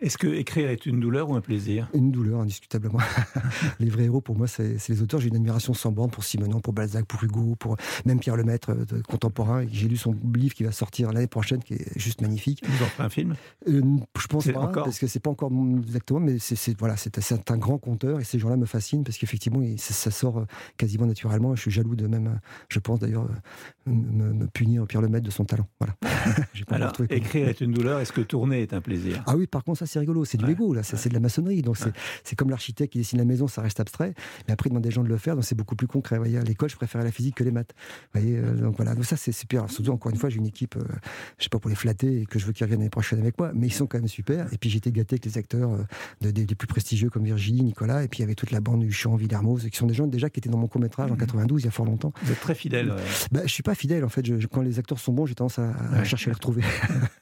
Est-ce que écrire est une douleur ou un plaisir? Une douleur, indiscutablement. les vrais héros, pour moi, c'est les auteurs. J'ai une admiration sans borne pour Simonon, pour Balzac, pour Hugo, pour même Pierre Lemaître, euh, contemporain. J'ai lu son livre qui va sortir l'année prochaine, qui est juste magnifique. Vous en un film? Euh, Je pense pas, encore parce que c'est pas encore exactement, mais c'est voilà, c'est un grand conteur et ces gens-là me fascinent parce qu'effectivement, ça, sort euh, quasiment naturellement. Je suis jaloux de même, je pense d'ailleurs, me, punir Pierre Lemaître de son talent. Voilà. Alors, écrire est une douleur. Est-ce que tourner est un plaisir? Ah oui, par contre, ça c'est rigolo. C'est du Lego, là. C'est de la maçonnerie. Donc c'est comme l'architecte qui dessine la maison, ça reste abstrait. Mais après, il demande des gens de le faire, donc c'est beaucoup plus concret. Vous voyez, à l'école, je préférais la physique que les maths. Vous voyez, euh, donc voilà. Donc ça, c'est super. surtout, encore une fois, j'ai une équipe, euh, je sais pas pour les flatter et que je veux qu'ils reviennent l'année prochaine avec moi, mais ils sont quand même super. Et puis j'étais gâté avec les acteurs euh, des, plus prestigieux comme Virginie, Nicolas, et puis il y avait toute la bande du Champ, Villermoz, qui sont des gens déjà qui étaient dans mon court métrage en 92, mmh. il y a fort longtemps. Vous êtes très fidèle. Bah, je suis pas fidèle en fait. quand les acteurs sont bons, j'ai tendance à, chercher à les retrouver.